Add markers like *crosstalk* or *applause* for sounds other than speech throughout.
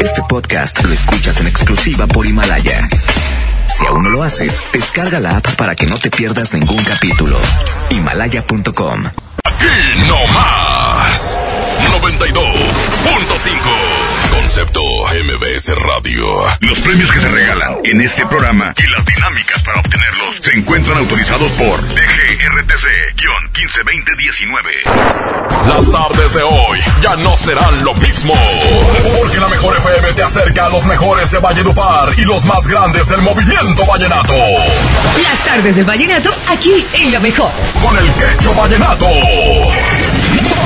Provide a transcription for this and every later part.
Este podcast lo escuchas en exclusiva por Himalaya. Si aún no lo haces, descarga la app para que no te pierdas ningún capítulo. Himalaya.com. Aquí no más. 92.5. Concepto MBS Radio. Los premios que se regalan en este programa y las dinámicas para obtenerlos se encuentran autorizados por DGRTC-152019. Las tardes de hoy ya no serán lo mismo. Porque la mejor FM te acerca a los mejores de Valledupar y los más grandes del movimiento vallenato. Las tardes del vallenato aquí en la mejor. Con el quecho vallenato.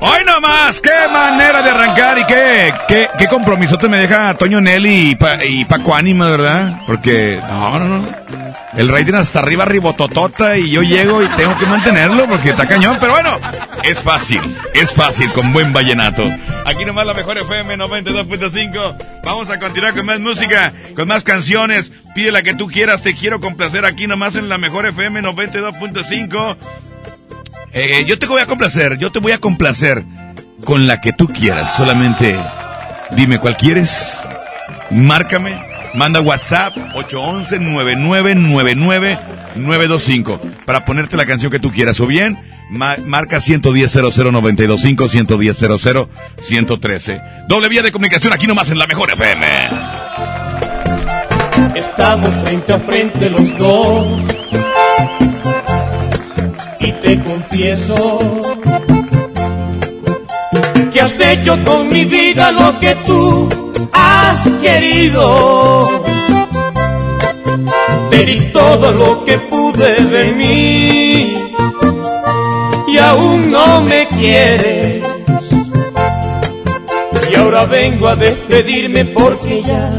Hoy nomás, qué manera de arrancar y qué, qué, qué compromiso te me deja Toño Nelly y, pa, y Paco Ánima, ¿verdad? Porque, no, no, no. El rating hasta arriba ribototota y yo llego y tengo que mantenerlo porque está cañón. Pero bueno, es fácil, es fácil con buen vallenato. Aquí nomás la mejor FM 92.5. Vamos a continuar con más música, con más canciones. Pide la que tú quieras, te quiero complacer aquí nomás en la mejor FM 92.5. Eh, yo te voy a complacer, yo te voy a complacer con la que tú quieras. Solamente dime cuál quieres, márcame, manda WhatsApp 811-9999-925 para ponerte la canción que tú quieras. O bien, ma marca 110 00925 110 113 Doble vía de comunicación aquí nomás en la mejor FM. Estamos frente a frente los dos te confieso que has hecho con mi vida lo que tú has querido. Te di todo lo que pude de mí y aún no me quieres. Y ahora vengo a despedirme porque ya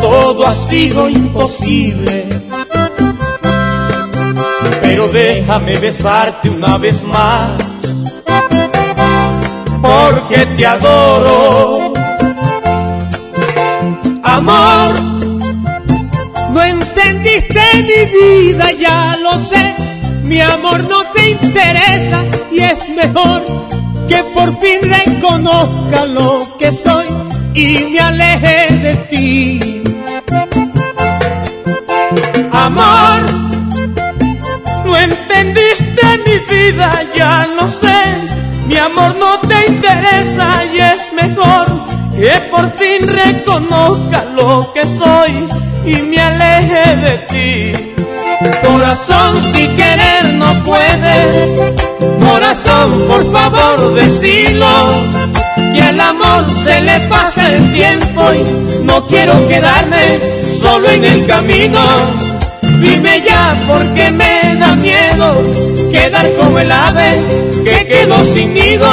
todo ha sido imposible pero déjame besarte una vez más, porque te adoro. Amor, no entendiste mi vida, ya lo sé, mi amor no te interesa y es mejor que por fin reconozca lo que soy y me aleje de ti. Amor, ya no sé, mi amor no te interesa y es mejor que por fin reconozca lo que soy y me aleje de ti. Corazón, si querer no puedes, corazón, por favor, decilo. Y al amor se le pasa el tiempo y no quiero quedarme solo en el camino. Dime ya porque me da miedo quedar como el ave que quedó sin nido.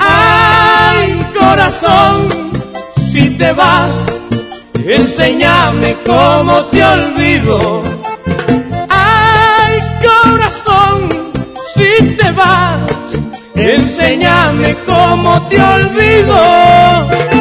Ay, corazón, si te vas, enséñame cómo te olvido. Ay, corazón, si te vas, enséñame cómo te olvido.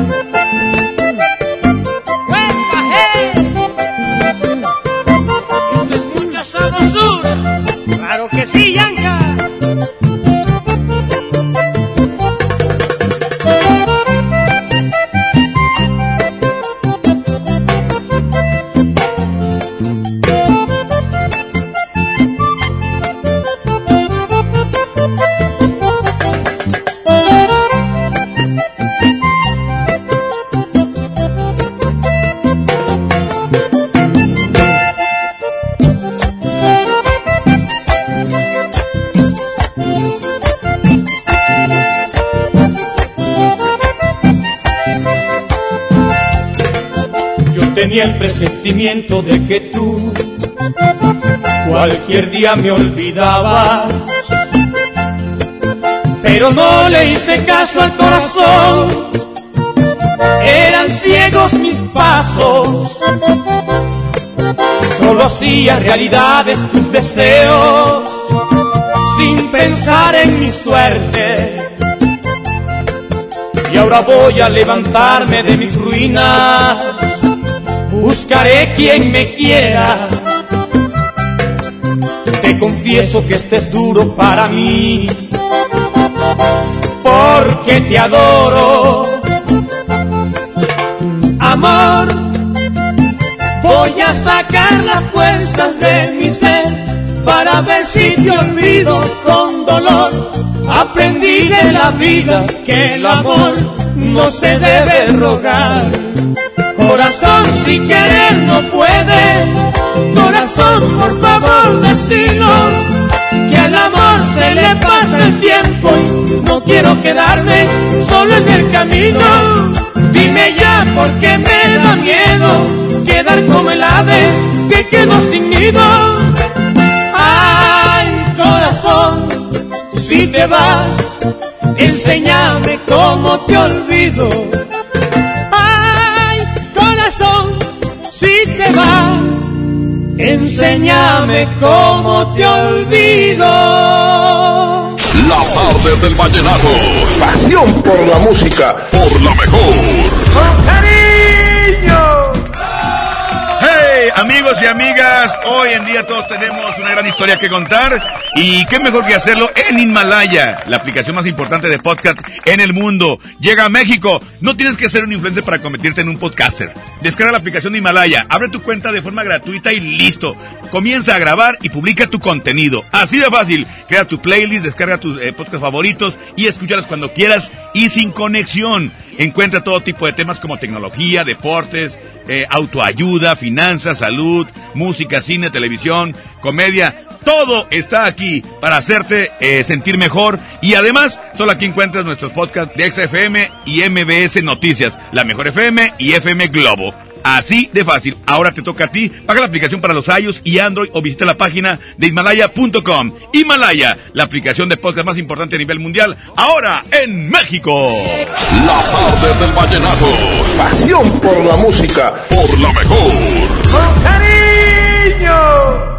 De que tú cualquier día me olvidabas, pero no le hice caso al corazón, eran ciegos mis pasos, solo hacía realidades tus deseos, sin pensar en mi suerte. Y ahora voy a levantarme de mis ruinas, buscaré quien me quiera. Te confieso que este es duro para mí, porque te adoro. Amor, voy a sacar las fuerzas de mi ser para ver si te olvido con dolor. Aprendí de la vida que el amor no se debe rogar. Corazón, si querer no puede, corazón, por favor, decilo, que al amor se le pasa el tiempo y no quiero quedarme solo en el camino. Dime ya porque me da miedo quedar como el ave que quedó sin nido si te vas, enséñame cómo te olvido. Vas, enséñame cómo te olvido. Las tardes del vallenato. Pasión por la música. Por la mejor. Amigos y amigas, hoy en día todos tenemos una gran historia que contar y qué mejor que hacerlo en Himalaya, la aplicación más importante de podcast en el mundo. Llega a México, no tienes que ser un influencer para convertirte en un podcaster. Descarga la aplicación de Himalaya, abre tu cuenta de forma gratuita y listo. Comienza a grabar y publica tu contenido. Así de fácil, crea tu playlist, descarga tus eh, podcasts favoritos y escúchalos cuando quieras y sin conexión. Encuentra todo tipo de temas como tecnología, deportes, eh, autoayuda, finanzas, salud, música, cine, televisión, comedia. Todo está aquí para hacerte eh, sentir mejor y además solo aquí encuentras nuestros podcasts de XFM y MBS Noticias, la mejor FM y FM Globo. Así de fácil. Ahora te toca a ti. Paga la aplicación para los iOS y Android o visita la página de Himalaya.com. Himalaya, la aplicación de podcast más importante a nivel mundial, ahora en México. Las tardes del vallenato. Pasión por la música. Por la mejor. Con cariño.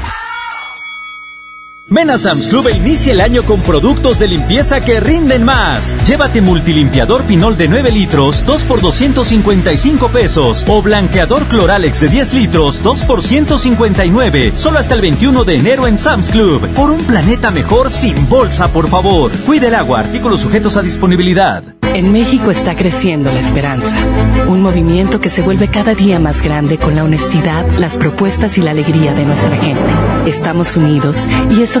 Ven Sam's Club e inicia el año con productos de limpieza que rinden más. Llévate multilimpiador Pinol de 9 litros, 2 por 255 pesos. O blanqueador Cloralex de 10 litros, 2 por 159. Solo hasta el 21 de enero en Sam's Club. Por un planeta mejor sin bolsa, por favor. Cuide el agua, artículos sujetos a disponibilidad. En México está creciendo la esperanza. Un movimiento que se vuelve cada día más grande con la honestidad, las propuestas y la alegría de nuestra gente. Estamos unidos y eso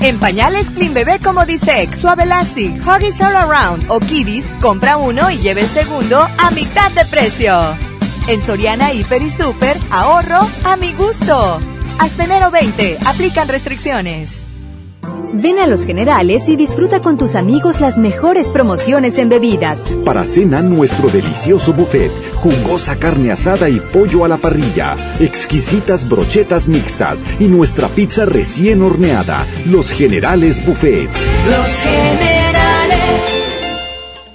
En pañales Clean Bebé como Disex, Suave Elastic, Huggies All Around o Kiddies, compra uno y lleve el segundo a mitad de precio. En Soriana Hiper y Super, ahorro a mi gusto. Hasta enero 20, aplican restricciones. Ven a Los Generales y disfruta con tus amigos las mejores promociones en bebidas. Para cena, nuestro delicioso buffet, jugosa carne asada y pollo a la parrilla, exquisitas brochetas mixtas y nuestra pizza recién horneada. Los Generales Buffet. Los Generales.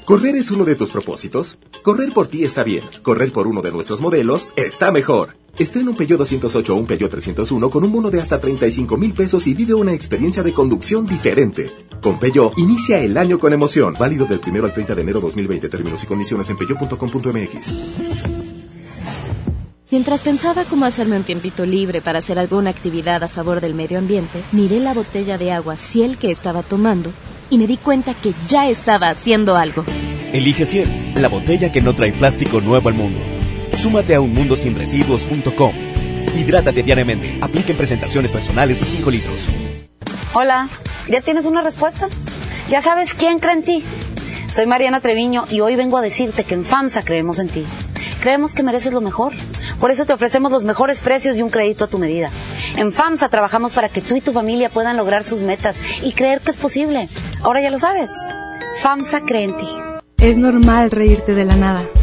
¿Correr es uno de tus propósitos? Correr por ti está bien. Correr por uno de nuestros modelos está mejor. Estrena un Peugeot 208 o un Peugeot 301 con un bono de hasta 35 mil pesos y vive una experiencia de conducción diferente. Con Peugeot, inicia el año con emoción. Válido del 1 al 30 de enero 2020. Términos y condiciones en peugeot.com.mx. Mientras pensaba cómo hacerme un tiempito libre para hacer alguna actividad a favor del medio ambiente, miré la botella de agua Ciel que estaba tomando y me di cuenta que ya estaba haciendo algo. Elige Ciel, la botella que no trae plástico nuevo al mundo. Súmate a unmundosinresiduos.com. Hidrátate diariamente. Apliquen presentaciones personales y 5 litros. Hola, ¿ya tienes una respuesta? ¿Ya sabes quién cree en ti? Soy Mariana Treviño y hoy vengo a decirte que en FAMSA creemos en ti. Creemos que mereces lo mejor. Por eso te ofrecemos los mejores precios y un crédito a tu medida. En FAMSA trabajamos para que tú y tu familia puedan lograr sus metas y creer que es posible. Ahora ya lo sabes. FAMSA cree en ti. Es normal reírte de la nada.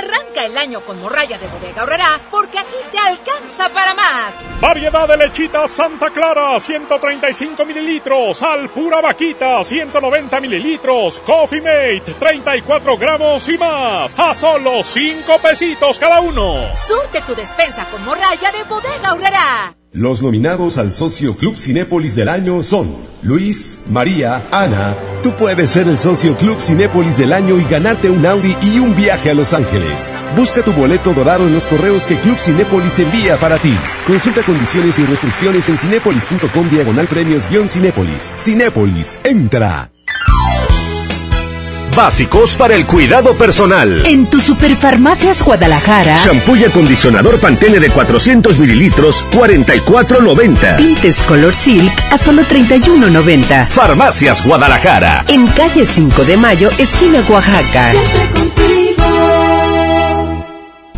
Arranca el año con morralla de bodega horrera porque aquí te alcanza para más. Variedad de lechita Santa Clara, 135 mililitros. Al pura vaquita, 190 mililitros. Coffee Mate, 34 gramos y más. A solo 5 pesitos cada uno. Surte tu despensa con morralla de bodega horrera. Los nominados al Socio Club Cinépolis del año son Luis, María, Ana. Tú puedes ser el Socio Club Cinépolis del año y ganarte un Audi y un viaje a Los Ángeles. Busca tu boleto dorado en los correos que Club Cinépolis envía para ti. Consulta condiciones y restricciones en cinépolis.com diagonal premios-cinépolis. Cinépolis, entra. Básicos para el cuidado personal. En tu Superfarmacias Guadalajara. Shampoo y acondicionador Pantene de 400 mililitros, 44.90. Tintes Color Silk a solo 31.90. Farmacias Guadalajara. En calle 5 de Mayo, esquina Oaxaca.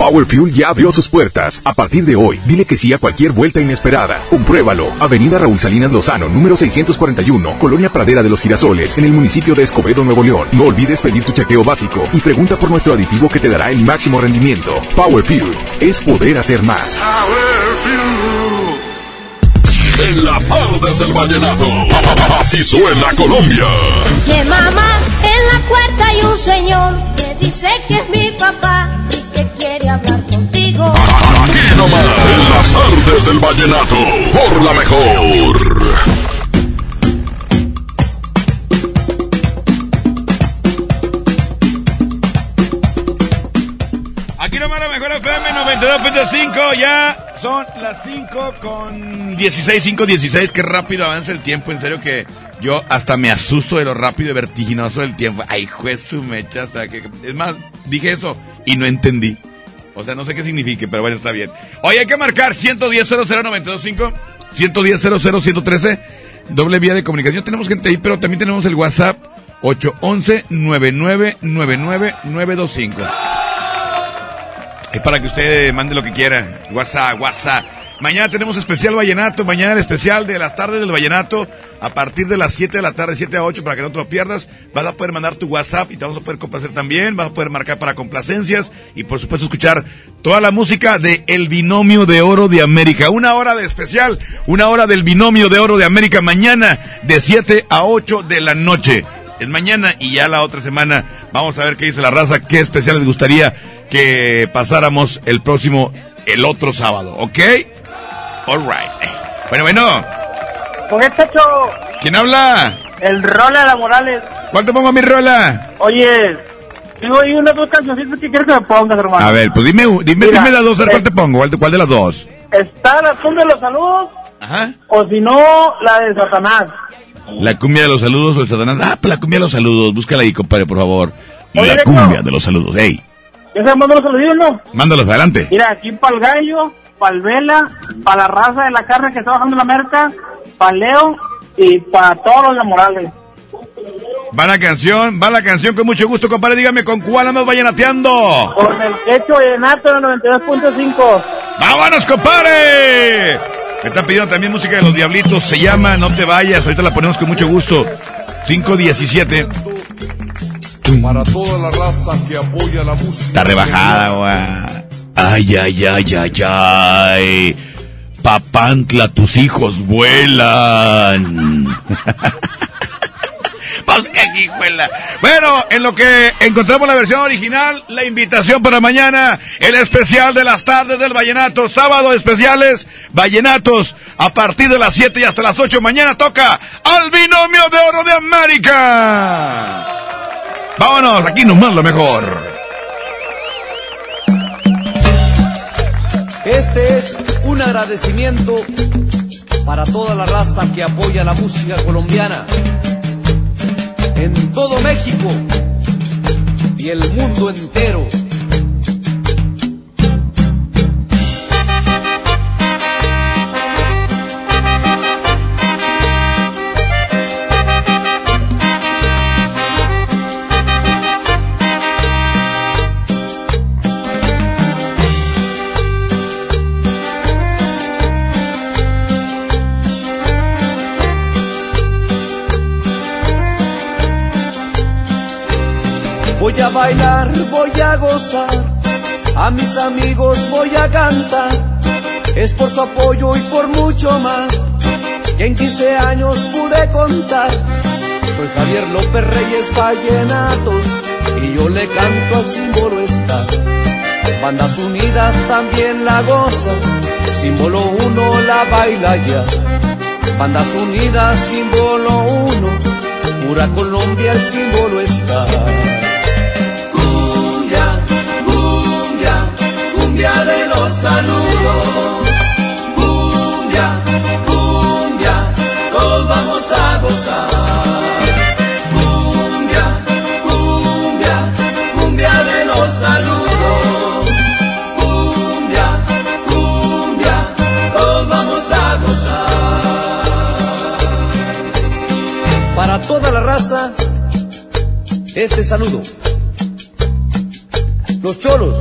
Power Fuel ya abrió sus puertas. A partir de hoy, dile que sí a cualquier vuelta inesperada. Compruébalo. Avenida Raúl Salinas Lozano, número 641, Colonia Pradera de los Girasoles, en el municipio de Escobedo, Nuevo León. No olvides pedir tu chequeo básico y pregunta por nuestro aditivo que te dará el máximo rendimiento. Power Fuel es poder hacer más. En las tardes del vallenato, así suena Colombia. Que mamá, en la puerta hay un señor que dice que es mi papá que quiere hablar contigo. Aquí nomás, en las tardes del vallenato, por la mejor. Aquí nomás la mejor FM 92.5, ya son las 5 con 16, 5, 16, qué rápido avanza el tiempo, en serio que yo hasta me asusto de lo rápido y vertiginoso del tiempo. Ay, juez su mecha, que, es más, dije eso y no entendí. O sea, no sé qué signifique, pero bueno, está bien. Oye, hay que marcar 110 00925, 110 113 doble vía de comunicación. Tenemos gente ahí, pero también tenemos el WhatsApp 811 9999 925. Es para que usted mande lo que quiera. WhatsApp, WhatsApp. Mañana tenemos especial Vallenato, mañana el especial de las tardes del Vallenato, a partir de las 7 de la tarde, 7 a 8, para que no te lo pierdas. Vas a poder mandar tu WhatsApp y te vamos a poder complacer también. Vas a poder marcar para complacencias y por supuesto escuchar toda la música de El Binomio de Oro de América. Una hora de especial, una hora del Binomio de Oro de América mañana de 7 a 8 de la noche. Es mañana y ya la otra semana vamos a ver qué dice la raza, qué especial les gustaría que pasáramos el próximo, el otro sábado, ¿ok? Alright. Bueno, bueno. Con este hecho, ¿Quién habla? el Rola de la Morales. ¿Cuál te pongo mi rola? Oye, digo ahí una dos cancioncitas que quieres que me pongas, hermano. A ver, pues dime, dime, Mira, dime las dos, a ver eh, ¿cuál te pongo? ¿Cuál de, cuál de las dos? Está la cumbia de los saludos, Ajá. o si no, la de Satanás. La cumbia de los saludos o el satanás. Ah, pues la cumbia de los saludos. Búscala ahí, compadre, por favor. Oye, la cumbia de los saludos. Hey, ¿Ya se mandó los saludos, no? mándalos adelante. Mira, aquí para el gallo, para el vela, para la raza de la carne que está bajando la merca, para Leo y para todos los de Morales. Va la canción, va la canción con mucho gusto, compadre. Dígame, ¿con cuál andas vallenateando? Con el quecho Vallenato en el 92.5. ¡Vámonos, compadre! Me están pidiendo también música de los Diablitos. Se llama No te vayas. Ahorita la ponemos con mucho gusto. 517. Para toda la raza que apoya la música. Está rebajada. Ay, ay, ay, ay, ay. Papantla, tus hijos vuelan. *laughs* Bueno, en lo que encontramos la versión original, la invitación para mañana, el especial de las tardes del Vallenato, sábado especiales, Vallenatos, a partir de las 7 y hasta las 8 mañana toca al binomio de oro de América. Vámonos, aquí nomás lo mejor. Este es un agradecimiento para toda la raza que apoya la música colombiana en todo México y el mundo entero. Voy a bailar, voy a gozar, a mis amigos voy a cantar. Es por su apoyo y por mucho más que en 15 años pude contar. Soy Javier López Reyes Vallenatos y yo le canto al símbolo está. Bandas unidas también la gozan, símbolo uno la baila ya. Bandas unidas, símbolo uno, pura Colombia el símbolo está. Cumbia de los saludos. Cumbia, cumbia, todos vamos a gozar. Cumbia, cumbia, cumbia de los saludos. Cumbia, cumbia, todos vamos a gozar. Para toda la raza, este saludo. Los cholos,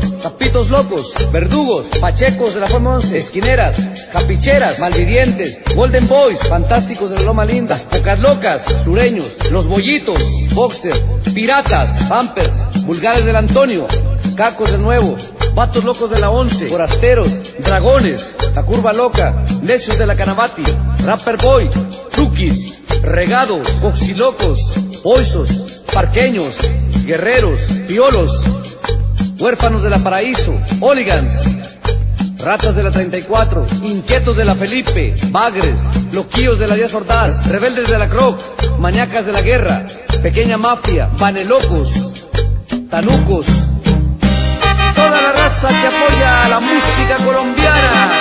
zapitos locos, verdugos, pachecos de la forma 11, esquineras, capicheras, malvivientes, golden boys, fantásticos de la loma linda, pocas locas, sureños, los bollitos, boxer, piratas, pampers, vulgares del Antonio, cacos de nuevo, vatos locos de la 11, forasteros, dragones, la curva loca, necios de la canabati, rapper boy, truquis, regados, boxilocos, boisos, parqueños, guerreros, piolos, huérfanos de la Paraíso, hooligans, ratas de la 34, inquietos de la Felipe, bagres, loquillos de la Díaz Ordaz, rebeldes de la Croc, maníacas de la guerra, pequeña mafia, panelocos, tanucos, toda la raza que apoya a la música colombiana.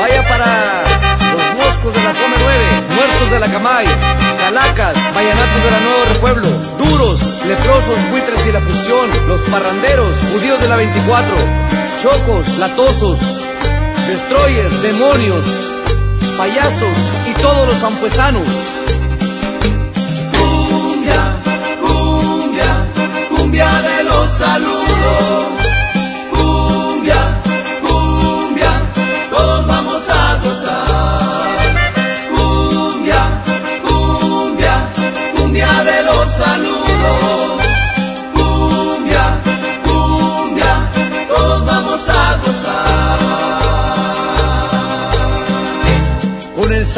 Vaya para los moscos de la Come 9, muertos de la Camay, calacas, vallanatos de la Nuevo Repueblo, duros, leprosos, buitres y la fusión, los parranderos, judíos de la 24, chocos, latosos, destroyers, demonios, payasos y todos los ampuesanos. Cumbia, cumbia, cumbia de los saludos.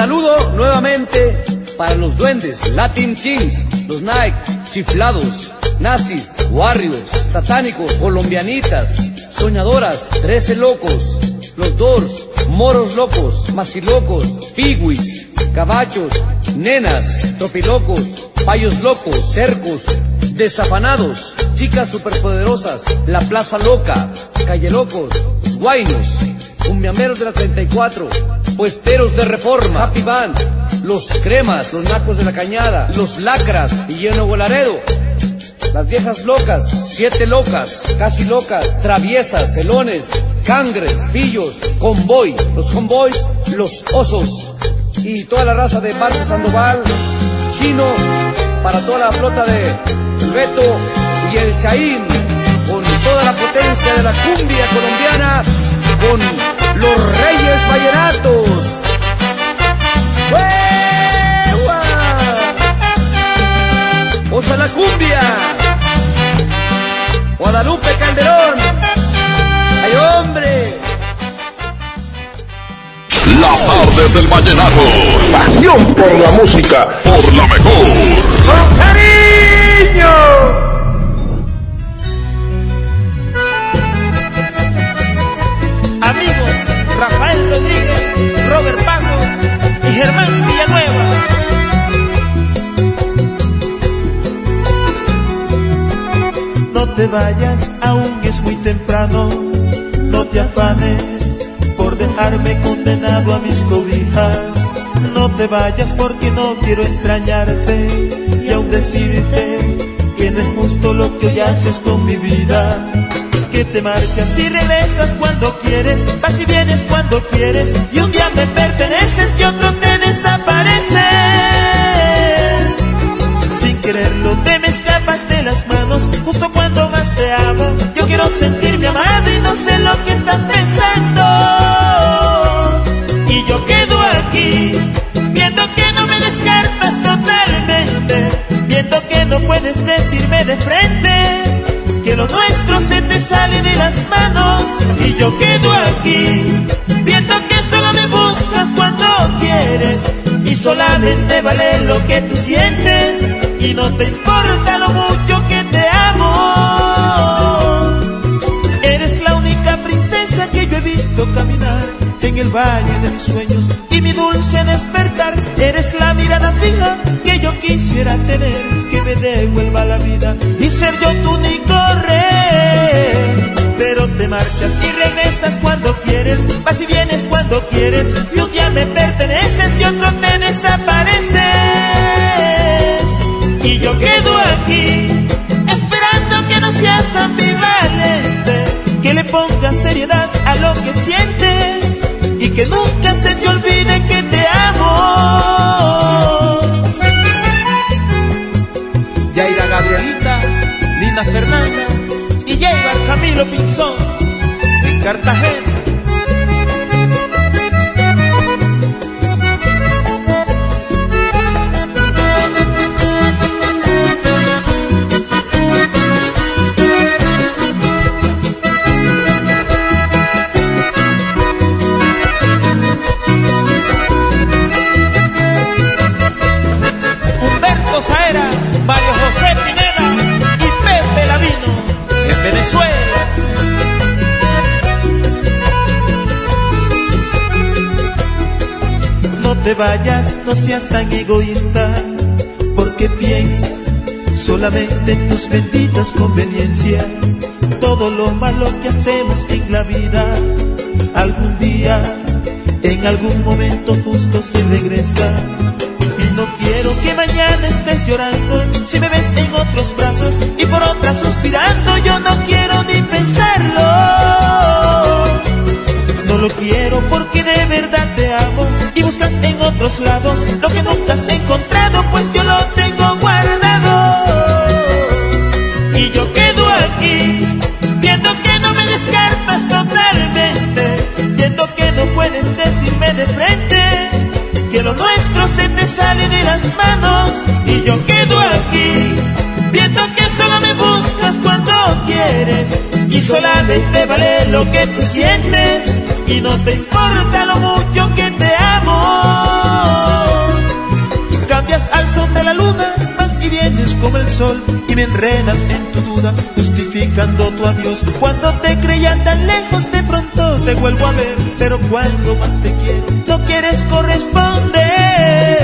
Saludo nuevamente para los duendes, Latin Kings, los Nike, chiflados, nazis, warriors, satánicos, colombianitas, soñadoras, trece locos, los Doors, moros locos, macilocos, piguis, cabachos, nenas, tropilocos, payos locos, cercos, desafanados, chicas superpoderosas, la plaza loca, calle locos, guainos, cumbiameros de la 34, puesteros de reforma, Happy Band, los cremas, los nacos de la cañada, los lacras y lleno volaredo. Las viejas locas, siete locas, casi locas, traviesas, pelones, cangres, pillos, convoy, los convoys, los osos. Y toda la raza de Marce Sandoval, chino, para toda la flota de Beto y el Chaín, con toda la potencia de la cumbia colombiana, con los Reyes Vallenatos. ¡Hueva! ¡Osa la cumbia! Guadalupe Calderón. ¡Ay, hombre! Las tardes del vallenato. Pasión por la música. Por la mejor. ¡Con cariño! Rafael Rodríguez, Robert Pasos y Germán Villanueva. No te vayas, aún es muy temprano. No te afanes por dejarme condenado a mis cobijas. No te vayas porque no quiero extrañarte y aún decirte que no es justo lo que hoy haces con mi vida. Que te marchas y regresas cuando quieres, vas y vienes cuando quieres y un día me perteneces y otro te desapareces. Sin quererlo te me escapas de las manos justo cuando más te amo. Yo quiero sentirme amado y no sé lo que estás pensando. Y yo quedo aquí viendo que no me descartas totalmente, viendo que no puedes decirme de frente que lo nuestro se te sale de las manos y yo quedo aquí viendo que solo me buscas cuando quieres y solamente vale lo que tú sientes y no te importa lo mucho el valle de mis sueños y mi dulce despertar. Eres la mirada fija que yo quisiera tener, que me devuelva la vida y ser yo tu único rey. Pero te marchas y regresas cuando quieres, vas y vienes cuando quieres, y un día me perteneces y otro me desapareces. Y yo quedo aquí, esperando que no seas ambivalente, que le pongas seriedad a lo que sientes que nunca se te olvide que te amo. Yaira Gabrielita, Lina Fernanda y llega Camilo Pinzón en Cartagena. Vayas, no seas tan egoísta, porque piensas solamente en tus benditas conveniencias. Todo lo malo que hacemos en la vida, algún día, en algún momento justo se regresa. Y no quiero que mañana estés llorando si me ves en otros brazos y por otras suspirando. Yo no quiero ni pensarlo. No lo quiero porque de verdad te amo. Y buscas en otros lados lo que nunca has encontrado, pues yo lo tengo guardado. Y yo quedo aquí viendo que no me descartas totalmente, viendo que no puedes decirme de frente que lo nuestro se te sale de las manos. Y yo quedo aquí viendo que solo me buscas cuando quieres. Y solamente vale lo que tú sientes y no te importa lo mucho que te amo. Cambias al son de la luna, vas y vienes como el sol y me enredas en tu duda, justificando tu adiós. Cuando te creían tan lejos, de pronto te vuelvo a ver, pero cuando más te quiero, no quieres corresponder.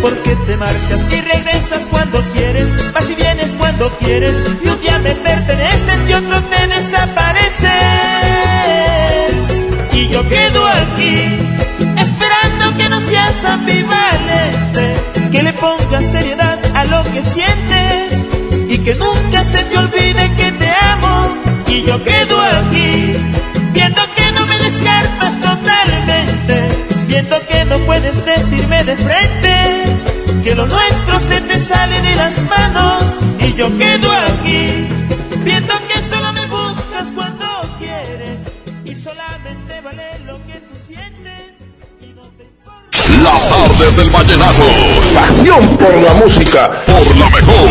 Porque te marchas y regresas cuando quieres, vas y vienes cuando quieres, y un día me perteneces y otro te desapareces. Y yo quedo aquí, esperando que no seas ambivalente, que le pongas seriedad a lo que sientes y que nunca se te olvide que te amo. Y yo quedo aquí, viendo que no me descartas totalmente, viendo que no puedes decirme de frente que lo nuestro se te sale de las manos. Y yo quedo aquí, viendo que solo me buscas cuando Las tardes del vallenato. Pasión por la música. Por la mejor.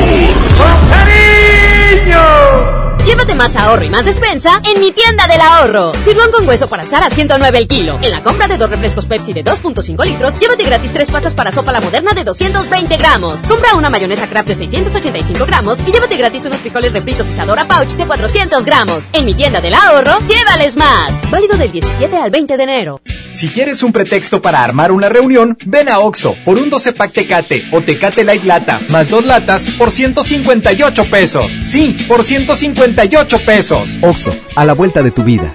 ¡Cariño! Llévate más ahorro y más despensa en mi tienda del ahorro. Sirloin con hueso para asar a 109 el kilo. En la compra de dos refrescos Pepsi de 2.5 litros, llévate gratis tres pastas para sopa la moderna de 220 gramos. Compra una mayonesa Kraft de 685 gramos y llévate gratis unos frijoles refritos Isadora Pouch de 400 gramos. En mi tienda del ahorro, llévales más. Válido del 17 al 20 de enero. Si quieres un pretexto para armar una reunión, ven a Oxo por un 12 pack Tecate o Tecate Light Lata más dos latas por 158 pesos. Sí, por 158 pesos. Oxo, a la vuelta de tu vida.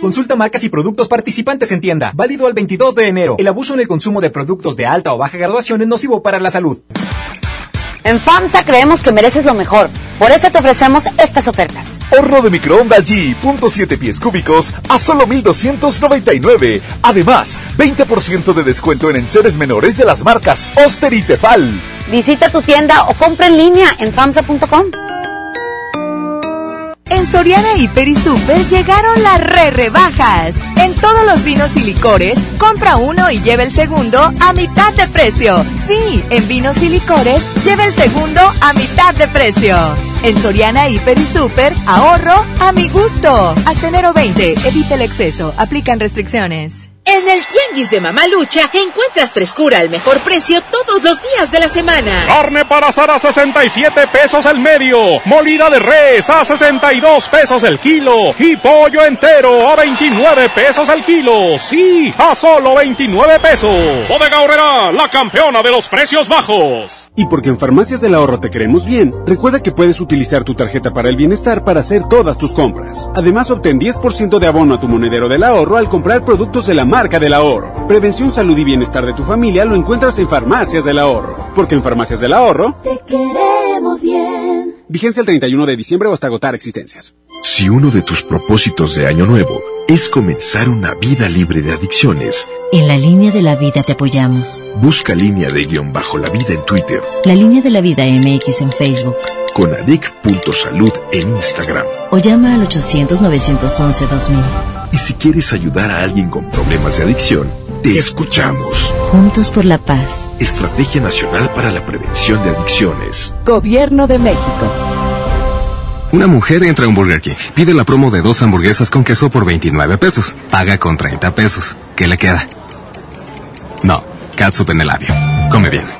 Consulta marcas y productos participantes en tienda. Válido al 22 de enero. El abuso en el consumo de productos de alta o baja graduación es nocivo para la salud. En FAMSA creemos que mereces lo mejor. Por eso te ofrecemos estas ofertas. Horno de microondas G, punto pies cúbicos a solo 1299. Además, 20% de descuento en enseres menores de las marcas Oster y Tefal. Visita tu tienda o compra en línea en famsa.com. En Soriana Hiper y Super llegaron las re rebajas. En todos los vinos y licores, compra uno y lleva el segundo a mitad de precio. Sí, en vinos y licores, lleva el segundo a mitad de precio. En Soriana Hiper y Super, ahorro a mi gusto. Hasta enero 20, evita el exceso, aplican restricciones. En el Tianguis de Mamalucha encuentras frescura al mejor precio todos los días de la semana. Carne para asar a 67 pesos el medio. Molida de res a 62 pesos el kilo. Y pollo entero a 29 pesos el kilo. Sí, a solo 29 pesos. Bodega Horrera, la campeona de los precios bajos. Y porque en Farmacias del Ahorro te queremos bien, recuerda que puedes utilizar tu tarjeta para el bienestar para hacer todas tus compras. Además, obtén 10% de abono a tu monedero del ahorro al comprar productos de la marca del ahorro. Prevención, salud y bienestar de tu familia lo encuentras en Farmacias del Ahorro. Porque en Farmacias del Ahorro te queremos bien. Vigencia el 31 de diciembre o hasta agotar existencias. Si uno de tus propósitos de año nuevo es comenzar una vida libre de adicciones, en la línea de la vida te apoyamos. Busca línea de guion bajo la vida en Twitter. La línea de la vida MX en Facebook. Con adic.salud en Instagram. O llama al 800-911-2000. Y si quieres ayudar a alguien con problemas de adicción, te escuchamos. Juntos por la paz. Estrategia Nacional para la Prevención de Adicciones. Gobierno de México. Una mujer entra a un Burger King, pide la promo de dos hamburguesas con queso por 29 pesos, paga con 30 pesos. ¿Qué le queda? No, catsup en el labio. Come bien.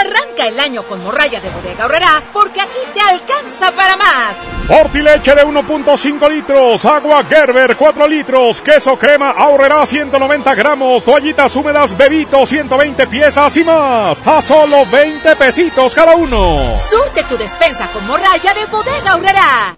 Arranca el año con morralla de bodega horrera porque aquí te alcanza para más. Fortileche de 1.5 litros, agua Gerber 4 litros, queso crema ahorrará 190 gramos, toallitas húmedas Bebito 120 piezas y más. A solo 20 pesitos cada uno. Surte tu despensa con morralla de bodega horrera.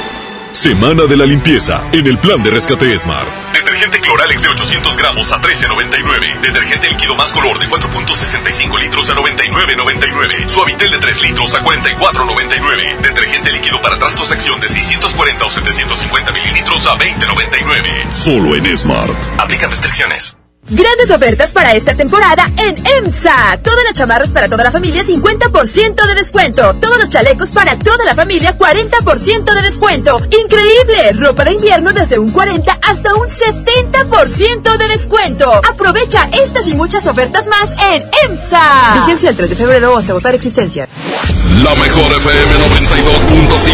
Semana de la limpieza en el plan de rescate Smart. Detergente Cloralex de 800 gramos a 13.99. Detergente líquido más color de 4.65 litros a 99.99. Suavitel de 3 litros a 44.99. Detergente líquido para trastos acción de 640 o 750 mililitros a 20.99. Solo en Smart. Aplican restricciones. Grandes ofertas para esta temporada en EMSA. Todas las chamarras para toda la familia, 50% de descuento. Todos los chalecos para toda la familia, 40% de descuento. Increíble. Ropa de invierno desde un 40 hasta un 70% de descuento. Aprovecha estas y muchas ofertas más en EMSA. Vigencia el 3 de febrero hasta agotar existencia. La mejor FM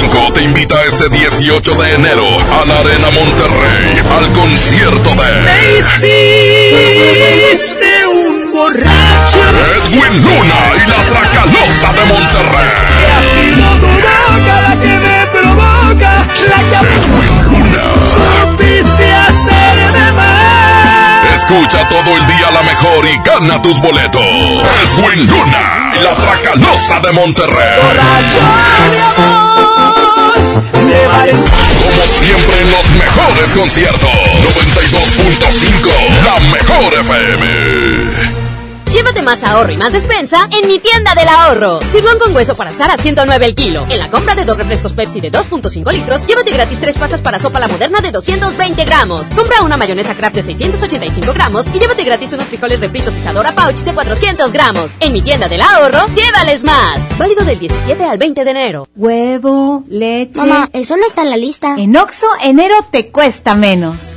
92.5 te invita este 18 de enero a la Arena Monterrey al concierto de un borracho. Edwin Luna y la Tracalosa de Monterrey. Y ha sido tu boca la que me provoca. La que Edwin Luna. Supiste hacerme mal. Escucha todo el día la mejor y gana tus boletos. Edwin Luna y la Tracalosa de Monterrey. Borracho de amor. Como siempre en los mejores conciertos. 92.5, la mejor FM. Llévate más ahorro y más despensa en mi tienda del ahorro. Sirloin con hueso para asar a 109 el kilo. En la compra de dos refrescos Pepsi de 2.5 litros, llévate gratis tres pastas para sopa la moderna de 220 gramos. Compra una mayonesa Kraft de 685 gramos y llévate gratis unos frijoles refritos Isadora Pouch de 400 gramos. En mi tienda del ahorro, llévales más. Válido del 17 al 20 de enero. Huevo, leche. Mamá, eso no está en la lista. En Oxo, enero te cuesta menos.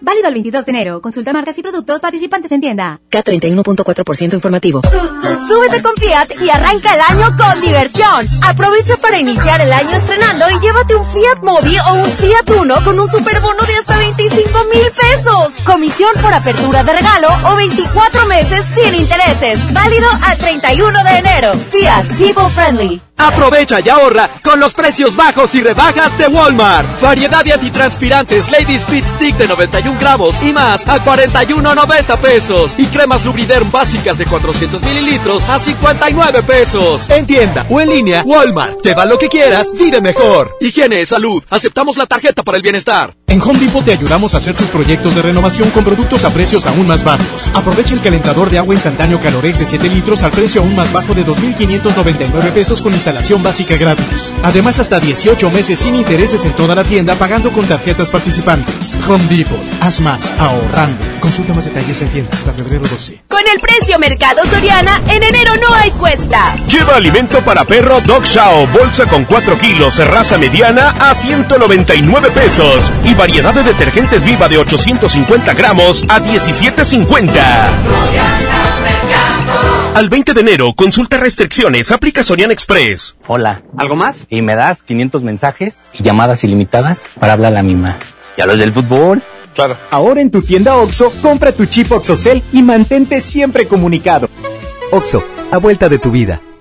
Válido el 22 de enero. Consulta marcas y productos participantes en tienda. K31.4% informativo. Súbete con Fiat y arranca el año con diversión. Aprovecha para iniciar el año estrenando y llévate un Fiat Mobi o un Fiat Uno con un superbono de hasta 25 mil pesos. Comisión por apertura de regalo o 24 meses sin intereses. Válido al 31 de enero. Fiat People Friendly. Aprovecha y ahorra con los precios bajos y rebajas de Walmart. Variedad de antitranspirantes Lady Speed Stick de 91 gramos y más a 41.90 pesos. Y cremas Lubriderm básicas de 400 mililitros a 59 pesos. En tienda o en línea, Walmart. Lleva lo que quieras, vive mejor. Higiene, salud. Aceptamos la tarjeta para el bienestar. En Home Depot te ayudamos a hacer tus proyectos de renovación con productos a precios aún más bajos. Aprovecha el calentador de agua instantáneo Calorex de 7 litros al precio aún más bajo de 2.599 pesos con instalación básica gratis. Además, hasta 18 meses sin intereses en toda la tienda pagando con tarjetas participantes. Home Depot. Haz más, ahorrando. Consulta más detalles en tienda hasta febrero 12. Con el precio Mercado Soriana, en enero no hay cuesta. Lleva alimento para perro Dog Chow, bolsa con 4 kilos, raza mediana a 199 pesos. Y variedad de detergentes viva de 850 gramos a 17.50. Al 20 de enero, consulta restricciones, aplica Sorian Express. Hola, ¿algo más? Y me das 500 mensajes y llamadas ilimitadas para hablar a la misma. ¿Y a los del fútbol? Claro. Ahora en tu tienda OXO, compra tu chip OXOCEL y mantente siempre comunicado. OXO, a vuelta de tu vida.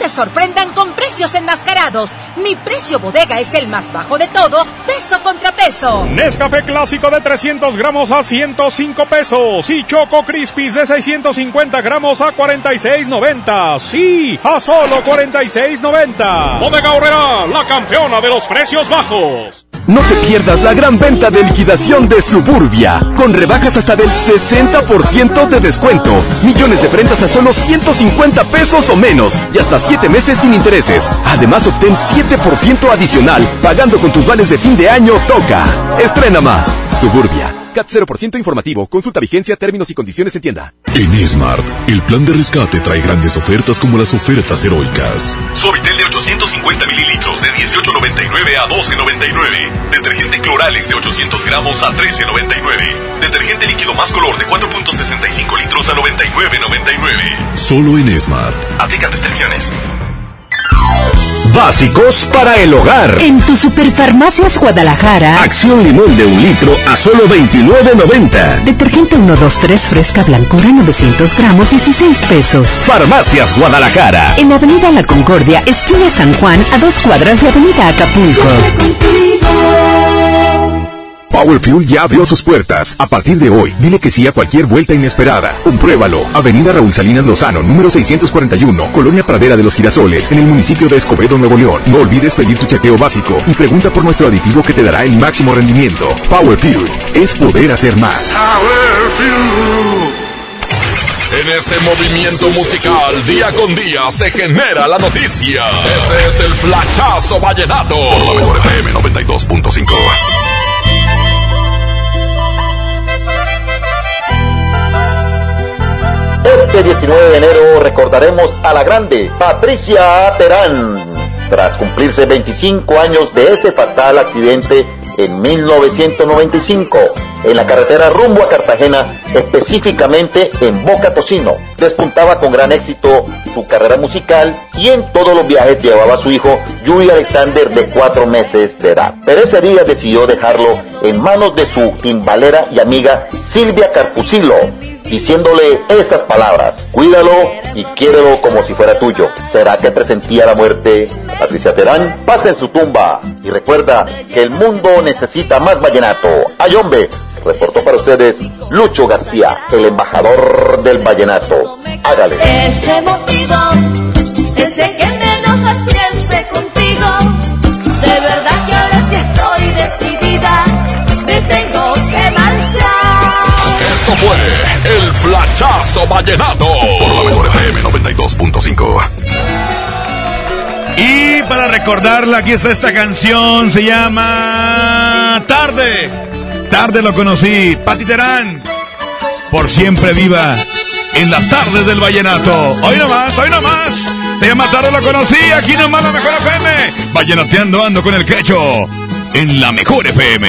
Te sorprendan con precios enmascarados. Mi precio bodega es el más bajo de todos, peso contra peso. Nescafé clásico de 300 gramos a 105 pesos y Choco Crispis de 650 gramos a 46.90. Sí, a solo 46.90. Bodega Horrera, la campeona de los precios bajos. No te pierdas la gran venta de liquidación de Suburbia, con rebajas hasta del 60% de descuento. Millones de prendas a solo 150 pesos o menos y hasta 7 meses sin intereses. Además, obtén 7% adicional pagando con tus vales de fin de año Toca. Estrena más. Suburbia. CAT 0% informativo. Consulta vigencia, términos y condiciones en tienda. En Smart, el plan de rescate trae grandes ofertas como las ofertas heroicas. Suavitel de 850 mililitros de 18.99 a 12.99. Detergente Cloralex de 800 gramos a 13.99. Detergente líquido más color de 4.65 litros a 99.99. Solo en Smart. Aplican restricciones. Básicos para el hogar. En tu Superfarmacias Guadalajara. Acción limón de un litro a solo 29.90. Detergente 123 fresca blancura 900 gramos 16 pesos. Farmacias Guadalajara. En Avenida La Concordia, esquina San Juan, a dos cuadras de Avenida Acapulco. Power Fuel ya abrió sus puertas. A partir de hoy, dile que sí a cualquier vuelta inesperada. Compruébalo. Avenida Raúl Salinas Lozano, número 641, Colonia Pradera de los Girasoles, en el municipio de Escobedo, Nuevo León. No olvides pedir tu chequeo básico y pregunta por nuestro aditivo que te dará el máximo rendimiento. Power Fuel es poder hacer más. En este movimiento musical, día con día, se genera la noticia. Este es el Flachazo Vallenato. Por la mejor FM 92.5. Este 19 de enero recordaremos a la grande Patricia Terán. Tras cumplirse 25 años de ese fatal accidente en 1995 en la carretera rumbo a Cartagena, específicamente en Boca Tocino. Despuntaba con gran éxito su carrera musical y en todos los viajes llevaba a su hijo Yuri Alexander de cuatro meses de edad. Pero ese día decidió dejarlo en manos de su timbalera y amiga Silvia Carpusilo, diciéndole estas palabras, cuídalo y quiérelo como si fuera tuyo. ¿Será que presentía la muerte? Patricia Terán, pasa en su tumba y recuerda que el mundo necesita más vallenato. ¡Ay, hombre! Reportó para ustedes Lucho García, el embajador del vallenato. Hágale. Ese motivo, ese que me enoja siempre contigo. De verdad que ahora sí estoy decidida, me tengo que marchar. Esto fue el Flachazo Vallenato. Por la mejor FM 92.5. Y para recordarla, aquí está esta canción, se llama Tarde. Tarde lo conocí, Pati Terán. Por siempre viva en las tardes del vallenato. Hoy nomás, hoy nomás. Se llama Tarde lo conocí, aquí nomás la mejor FM. Vallenateando ando con el quecho. En la mejor FM.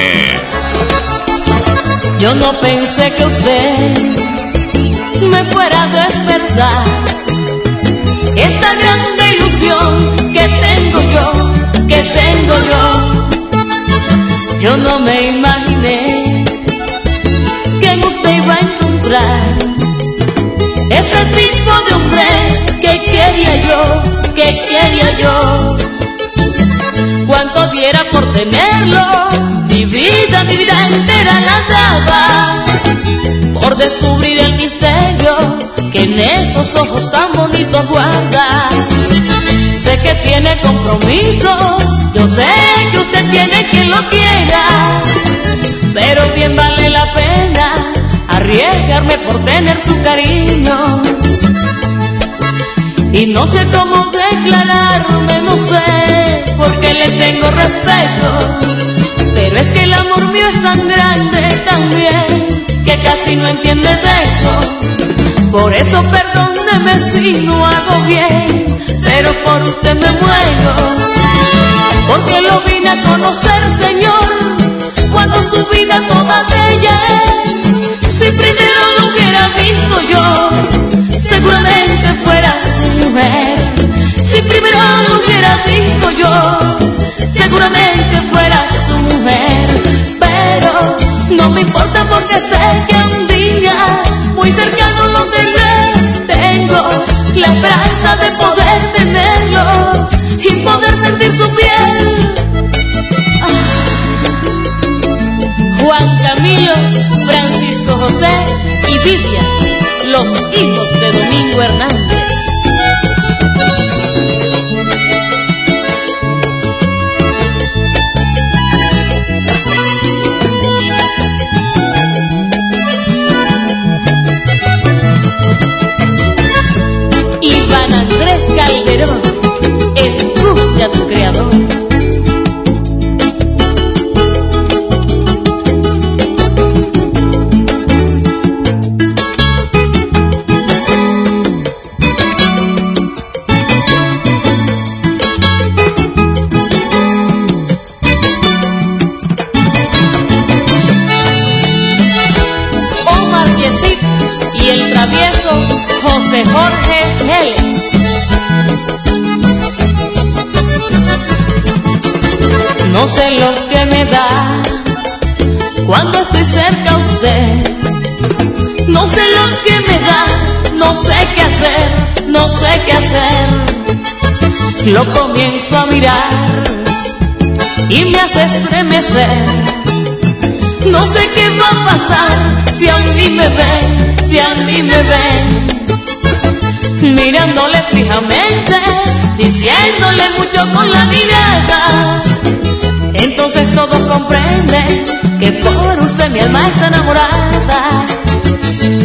Yo no pensé que usted me fuera a despertar. Esta grande ilusión que tengo yo, que tengo yo. Yo no me imaginé a encontrar ese tipo de hombre que quería yo, que quería yo. Cuánto diera por tenerlo, mi vida, mi vida entera la daba por descubrir el misterio que en esos ojos tan bonitos guarda. Sé que tiene compromisos, yo sé que usted tiene quien lo quiera, pero bien vale la pena arriesgarme por tener su cariño. Y no sé cómo declararme, no sé, porque le tengo respeto. Pero es que el amor mío es tan grande también, que casi no entiende de eso. Por eso perdóneme si no hago bien, pero por usted me muero. Porque lo vine a conocer, Señor, cuando su vida toda bella es. Si primero lo hubiera visto yo, seguramente fuera su mujer. Si primero lo hubiera los hijos de Domingo Hernández. Lo comienzo a mirar y me hace estremecer. No sé qué va a pasar si a mí me ven, si a mí me ven. Mirándole fijamente, diciéndole mucho con la mirada. Entonces todos comprenden que por usted mi alma está enamorada.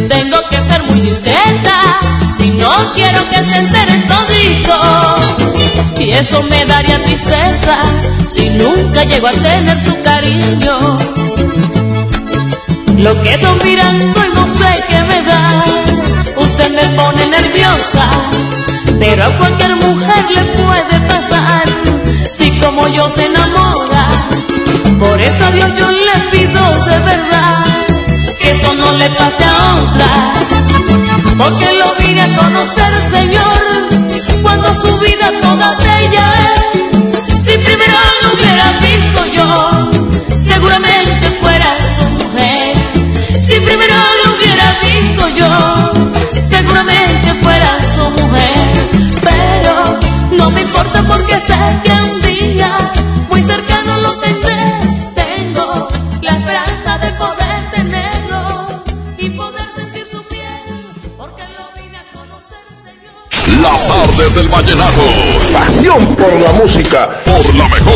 Tengo que ser muy discreta quiero que se enteren toditos. Y eso me daría tristeza si nunca llego a tener tu cariño. Lo quedo mirando y no sé qué me da. Usted me pone nerviosa, pero a cualquier mujer le puede pasar. Si como yo se enamora, por eso a Dios yo le pido de verdad que esto no le pase a otra. Porque lo vine a conocer, Señor, cuando su vida toda de ella. Si primero lo hubiera visto yo, seguramente fuera su mujer. Si primero lo hubiera visto yo, seguramente fuera su mujer. Pero no me importa porque sé que Tardes del vallenato. Pasión por la música. Por la mejor.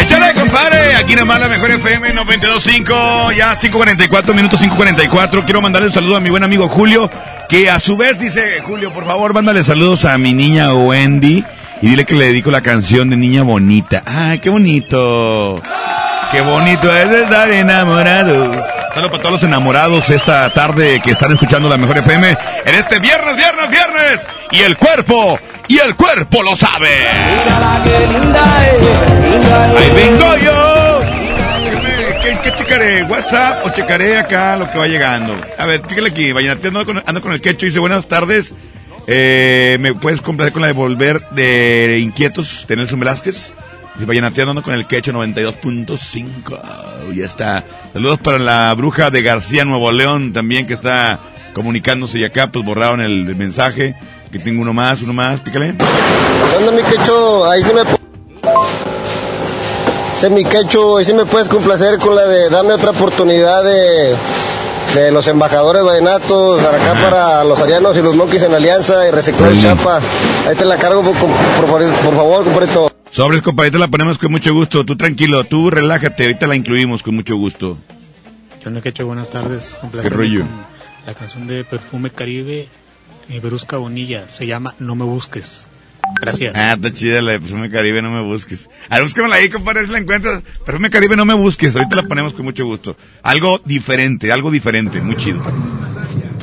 Échale, compadre. Aquí nomás la mejor FM 92.5. Ya 5.44 minutos 5.44. Quiero mandarle un saludo a mi buen amigo Julio. Que a su vez dice, Julio, por favor, mándale saludos a mi niña Wendy. Y dile que le dedico la canción de Niña Bonita. ¡Ay, qué bonito! ¡Qué bonito es estar enamorado! Saludos para todos los enamorados esta tarde que están escuchando la mejor FM en este viernes, viernes, viernes. Y el cuerpo, y el cuerpo lo sabe. Ahí vengo yo. ¿Qué, qué checaré? ¿WhatsApp o checaré acá lo que va llegando? A ver, fíjale aquí, vayan ando con, el quecho y dice buenas tardes. Eh, ¿Me puedes complacer con la de volver de Inquietos de Nelson Velázquez? Dice, vayan ando con el quecho 92.5. Ya está. Saludos para la bruja de García Nuevo León también que está comunicándose y acá pues borraron el, mensaje. Que tengo uno más, uno más, pícale. ¿Qué onda, mi quecho? Ahí sí me... Sí, mi quecho, ahí sí me puedes complacer con la de dame otra oportunidad de, de los embajadores vallenatos, para acá para los arianos y los monkeys en alianza y reciclar el chapa. Ahí te la cargo, por, por, favor- por favor, compadrito. Sobres, compadre, la ponemos con mucho gusto. Tú tranquilo, tú relájate, ahorita la incluimos con mucho gusto. Yo no hecho buenas tardes. ¿Qué Complacerme rollo? con La canción de Perfume Caribe y Verusca Bonilla se llama No me busques. Gracias. Ah, está chida la de Perfume Caribe, no me busques. A ver, búscamela ahí, compadre, si la encuentras. Perfume Caribe, no me busques. Ahorita la ponemos con mucho gusto. Algo diferente, algo diferente, muy chido.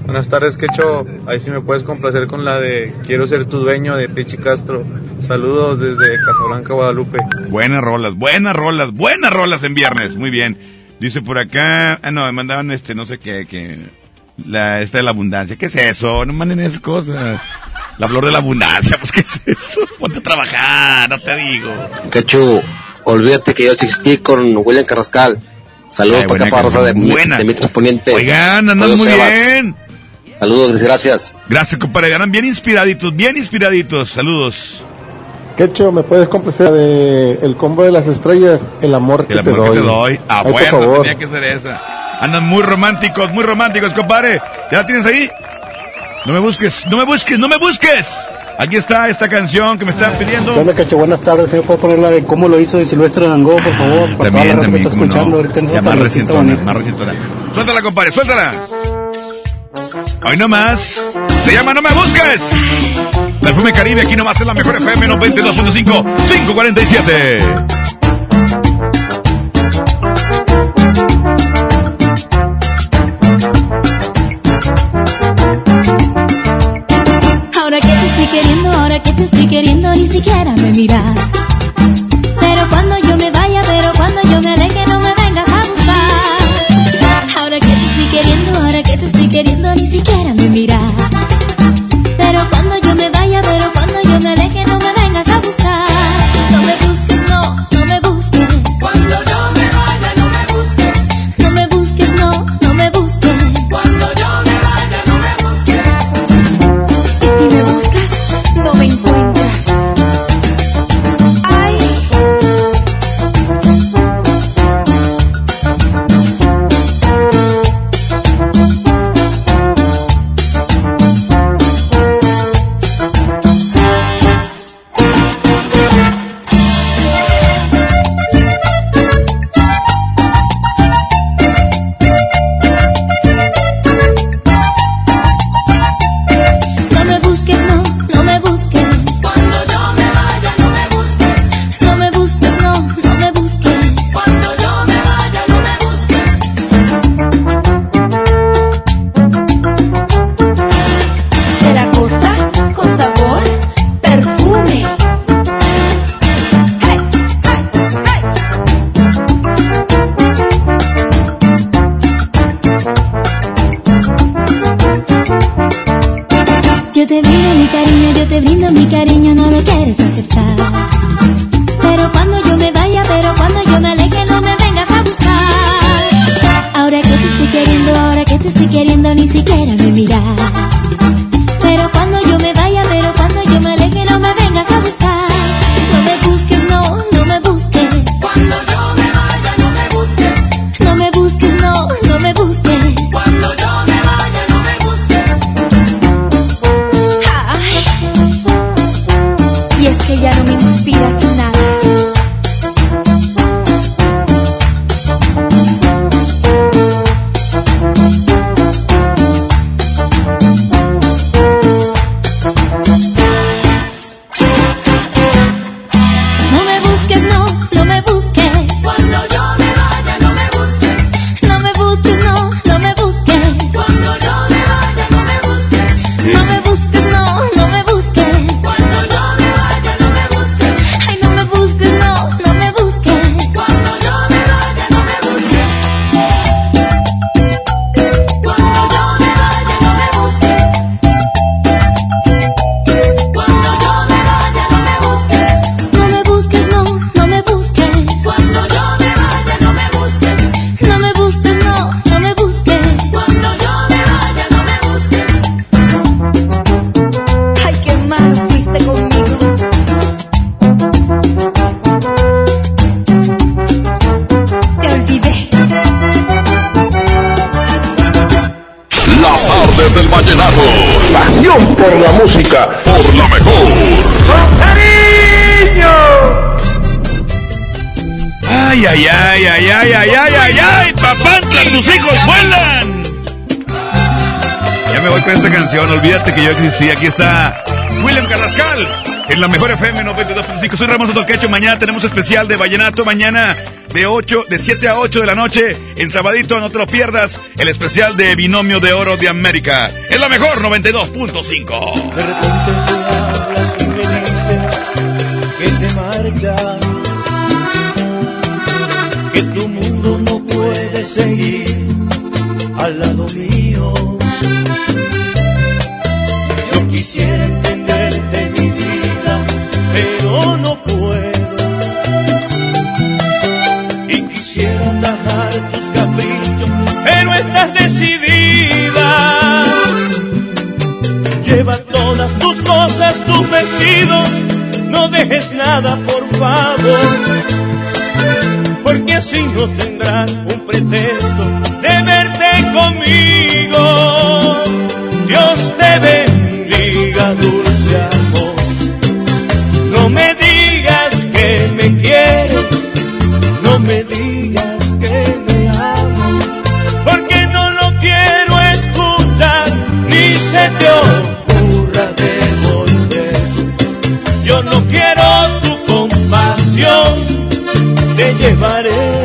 Buenas tardes, Quecho. Ahí sí me puedes complacer con la de Quiero ser tu dueño de Pichi Castro. Saludos desde Casablanca, Guadalupe. Buenas rolas, buenas rolas, buenas rolas en viernes. Muy bien. Dice por acá, ah, no, me mandaban este, no sé qué, que, la, esta de la abundancia. ¿Qué es eso? No manden esas cosas. La flor de la abundancia, pues, ¿qué es eso? *laughs* Ponte a trabajar, no te digo. Cachu, olvídate que yo existí con William Carrascal. Saludos Ay, para buena acá, para Rosa de, buena. de Mitras Poniente. Oigan, andan Saludos, muy Sebas. bien. Saludos, gracias. Gracias, compadre. Andan bien inspiraditos, bien inspiraditos. Saludos. Quecho, ¿me puedes complacer de El combo de las estrellas? El amor que El te amor doy. que te doy. A Ay, por fuerza favor. tenía que ser esa. Andan muy románticos, muy románticos, compadre. ¿Ya la tienes ahí? No me busques, no me busques, no me busques. Aquí está esta canción que me están pidiendo. ¿Qué onda, Cacho? Buenas tardes. ¿Se me puede poner la de cómo lo hizo de Silvestre Dangó, por favor? Para la También, raza que también, está escuchando no. ahorita en Ya más recientona, más recientona. Suéltala, compadre, suéltala. Hoy nomás. Se llama No me busques. Perfume Caribe, aquí nomás en la mejor FM 92.5, 547. Siquiera queriendo, ni siquiera me miras. Pero cuando Por la mejor. Ay, ay, ay, ay, ay, ay, ay, ay, ay, papantla, tus hijos vuelan. Ya me voy con esta canción, olvídate que yo existí. Aquí está William Carrascal en la mejor FM 92.5. Soy Ramos Torquecho. Mañana tenemos especial de Vallenato. Mañana de 8, de 7 a 8 de la noche en Sabadito. No te lo pierdas. El especial de Binomio de Oro de América. Es la mejor 92.5. De repente te hablas y me dices que te marchas, que tu mundo no puede seguir al lado mío. No dejes nada, por favor. Porque así no tendrás un pretexto de verte conmigo. Dios te bendiga, llevaré